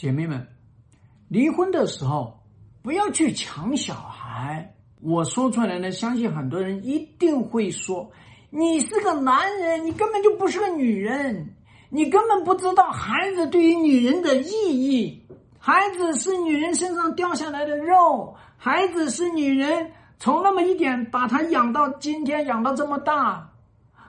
姐妹们，离婚的时候不要去抢小孩。我说出来呢，相信很多人一定会说：“你是个男人，你根本就不是个女人，你根本不知道孩子对于女人的意义。孩子是女人身上掉下来的肉，孩子是女人从那么一点把他养到今天，养到这么大。”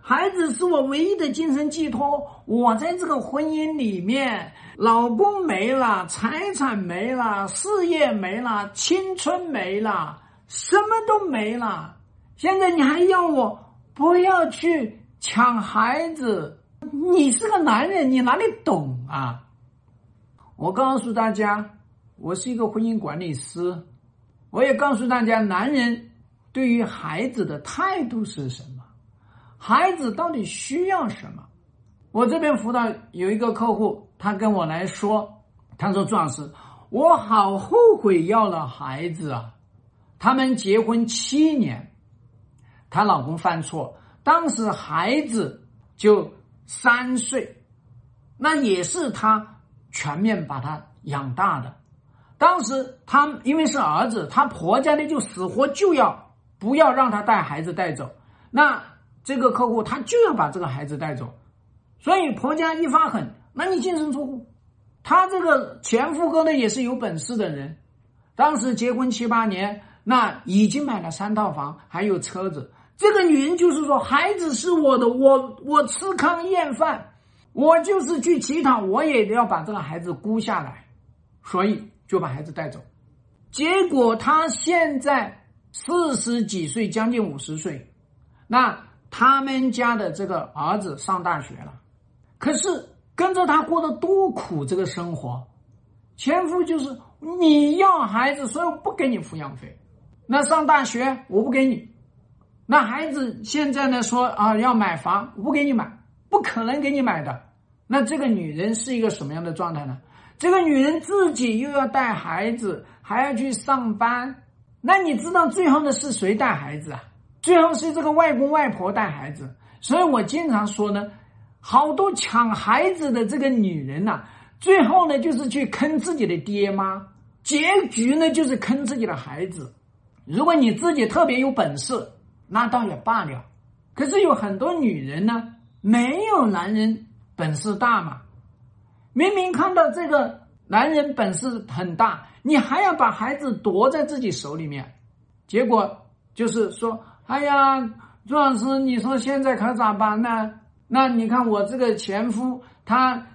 孩子是我唯一的精神寄托。我在这个婚姻里面，老公没了，财产没了，事业没了，青春没了，什么都没了。现在你还要我不要去抢孩子？你是个男人，你哪里懂啊？我告诉大家，我是一个婚姻管理师，我也告诉大家，男人对于孩子的态度是什么。孩子到底需要什么？我这边辅导有一个客户，他跟我来说，他说：“朱老师，我好后悔要了孩子啊！他们结婚七年，她老公犯错，当时孩子就三岁，那也是她全面把他养大的。当时他因为是儿子，他婆家呢就死活就要不要让他带孩子带走，那。”这个客户他就要把这个孩子带走，所以婆家一发狠，那你净身出户。他这个前夫哥呢也是有本事的人，当时结婚七八年，那已经买了三套房，还有车子。这个女人就是说，孩子是我的，我我吃糠咽饭，我就是去乞讨，我也要把这个孩子估下来，所以就把孩子带走。结果他现在四十几岁，将近五十岁，那。他们家的这个儿子上大学了，可是跟着他过得多苦，这个生活，前夫就是你要孩子，所以我不给你抚养费，那上大学我不给你，那孩子现在呢说啊要买房，我不给你买，不可能给你买的。那这个女人是一个什么样的状态呢？这个女人自己又要带孩子，还要去上班，那你知道最后的是谁带孩子啊？最后是这个外公外婆带孩子，所以我经常说呢，好多抢孩子的这个女人呐，最后呢就是去坑自己的爹妈，结局呢就是坑自己的孩子。如果你自己特别有本事，那倒也罢了。可是有很多女人呢，没有男人本事大嘛，明明看到这个男人本事很大，你还要把孩子夺在自己手里面，结果就是说。哎呀，朱老师，你说现在可咋办呢？那你看我这个前夫，他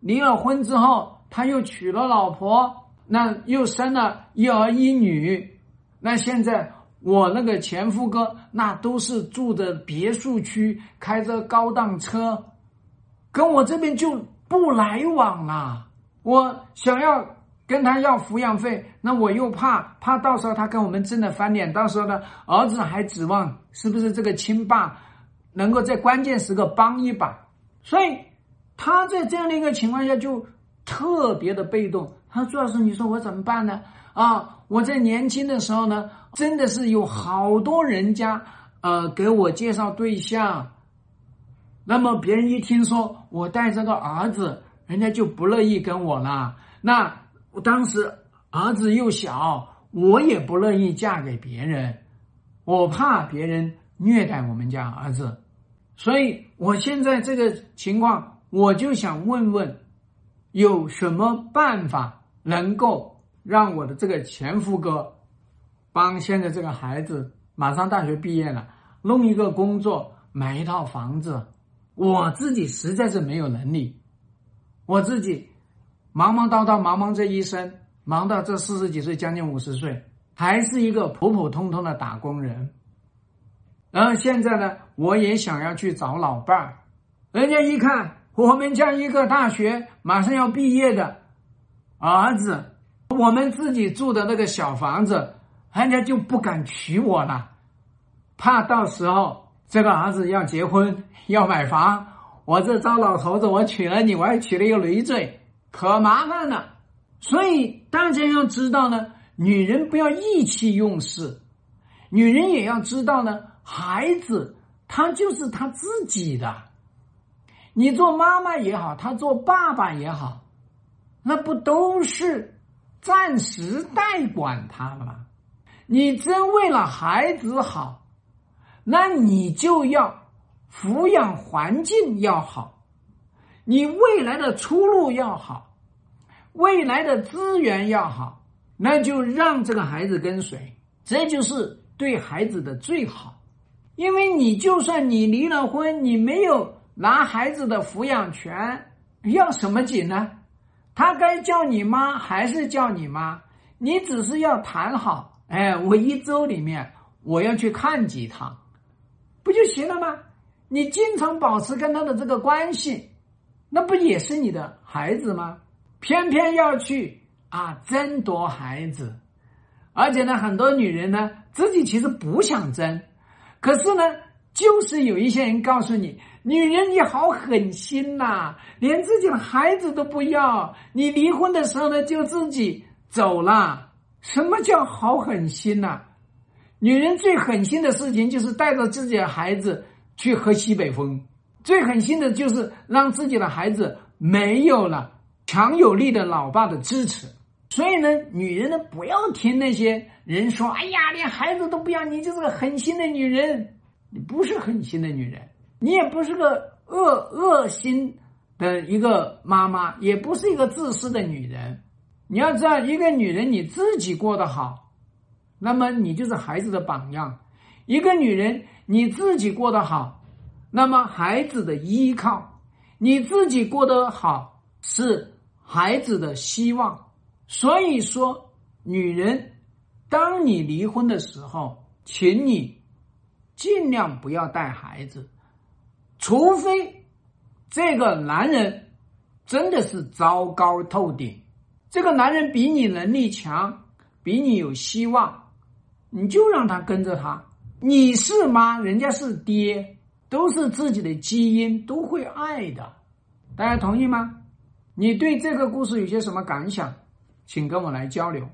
离了婚之后，他又娶了老婆，那又生了一儿一女。那现在我那个前夫哥，那都是住的别墅区，开着高档车，跟我这边就不来往了。我想要。跟他要抚养费，那我又怕怕到时候他跟我们真的翻脸，到时候呢，儿子还指望是不是这个亲爸能够在关键时刻帮一把，所以他在这样的一个情况下就特别的被动。他朱老师，你说我怎么办呢？啊，我在年轻的时候呢，真的是有好多人家呃给我介绍对象，那么别人一听说我带这个儿子，人家就不乐意跟我了，那。我当时儿子又小，我也不乐意嫁给别人，我怕别人虐待我们家儿子，所以我现在这个情况，我就想问问，有什么办法能够让我的这个前夫哥帮现在这个孩子马上大学毕业了，弄一个工作，买一套房子，我自己实在是没有能力，我自己。忙忙叨叨，忙忙这一生，忙到这四十几岁，将近五十岁，还是一个普普通通的打工人。然后现在呢，我也想要去找老伴儿。人家一看我们家一个大学马上要毕业的儿子，我们自己住的那个小房子，人家就不敢娶我了，怕到时候这个儿子要结婚要买房，我这糟老头子，我娶了你，我还娶了一个累赘。可麻烦了，所以大家要知道呢，女人不要意气用事，女人也要知道呢，孩子他就是他自己的，你做妈妈也好，他做爸爸也好，那不都是暂时代管他了吗？你真为了孩子好，那你就要抚养环境要好，你未来的出路要好，未来的资源要好，那就让这个孩子跟随，这就是对孩子的最好。因为你就算你离了婚，你没有拿孩子的抚养权，要什么紧呢？他该叫你妈还是叫你妈？你只是要谈好，哎，我一周里面我要去看几趟，不就行了吗？你经常保持跟他的这个关系，那不也是你的孩子吗？偏偏要去啊争夺孩子，而且呢，很多女人呢自己其实不想争。可是呢，就是有一些人告诉你，女人你好狠心呐，连自己的孩子都不要，你离婚的时候呢就自己走了。什么叫好狠心呐？女人最狠心的事情就是带着自己的孩子去喝西北风，最狠心的就是让自己的孩子没有了强有力的老爸的支持。所以呢，女人呢不要听那些人说：“哎呀，连孩子都不要，你就是个狠心的女人。”你不是狠心的女人，你也不是个恶恶心的一个妈妈，也不是一个自私的女人。你要知道，一个女人你自己过得好，那么你就是孩子的榜样；一个女人你自己过得好，那么孩子的依靠；你自己过得好，是孩子的希望。所以说，女人，当你离婚的时候，请你尽量不要带孩子，除非这个男人真的是糟糕透顶，这个男人比你能力强，比你有希望，你就让他跟着他。你是妈，人家是爹，都是自己的基因，都会爱的。大家同意吗？你对这个故事有些什么感想？请跟我来交流。